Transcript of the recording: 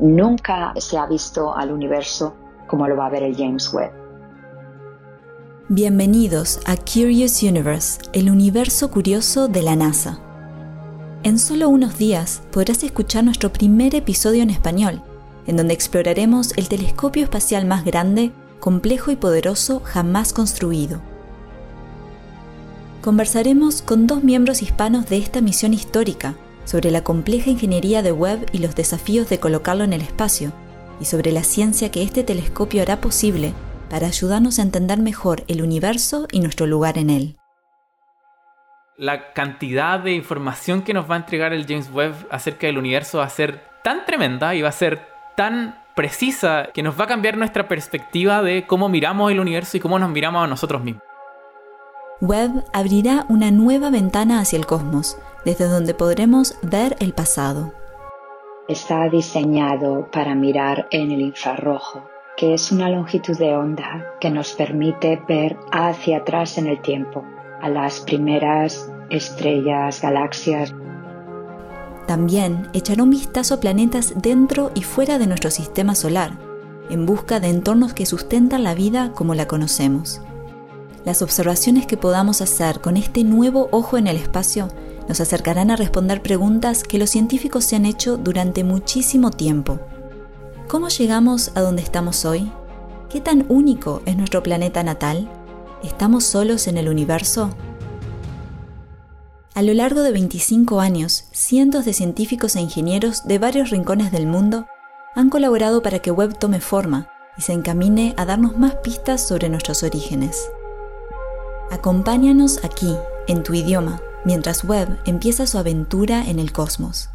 Nunca se ha visto al universo como lo va a ver el James Webb. Bienvenidos a Curious Universe, el universo curioso de la NASA. En solo unos días podrás escuchar nuestro primer episodio en español, en donde exploraremos el telescopio espacial más grande, complejo y poderoso jamás construido. Conversaremos con dos miembros hispanos de esta misión histórica sobre la compleja ingeniería de Webb y los desafíos de colocarlo en el espacio, y sobre la ciencia que este telescopio hará posible para ayudarnos a entender mejor el universo y nuestro lugar en él. La cantidad de información que nos va a entregar el James Webb acerca del universo va a ser tan tremenda y va a ser tan precisa que nos va a cambiar nuestra perspectiva de cómo miramos el universo y cómo nos miramos a nosotros mismos. Webb abrirá una nueva ventana hacia el cosmos, desde donde podremos ver el pasado. Está diseñado para mirar en el infrarrojo, que es una longitud de onda que nos permite ver hacia atrás en el tiempo, a las primeras estrellas, galaxias. También echará un vistazo a planetas dentro y fuera de nuestro sistema solar, en busca de entornos que sustentan la vida como la conocemos. Las observaciones que podamos hacer con este nuevo ojo en el espacio nos acercarán a responder preguntas que los científicos se han hecho durante muchísimo tiempo. ¿Cómo llegamos a donde estamos hoy? ¿Qué tan único es nuestro planeta natal? ¿Estamos solos en el universo? A lo largo de 25 años, cientos de científicos e ingenieros de varios rincones del mundo han colaborado para que Webb tome forma y se encamine a darnos más pistas sobre nuestros orígenes. Acompáñanos aquí, en tu idioma, mientras Webb empieza su aventura en el cosmos.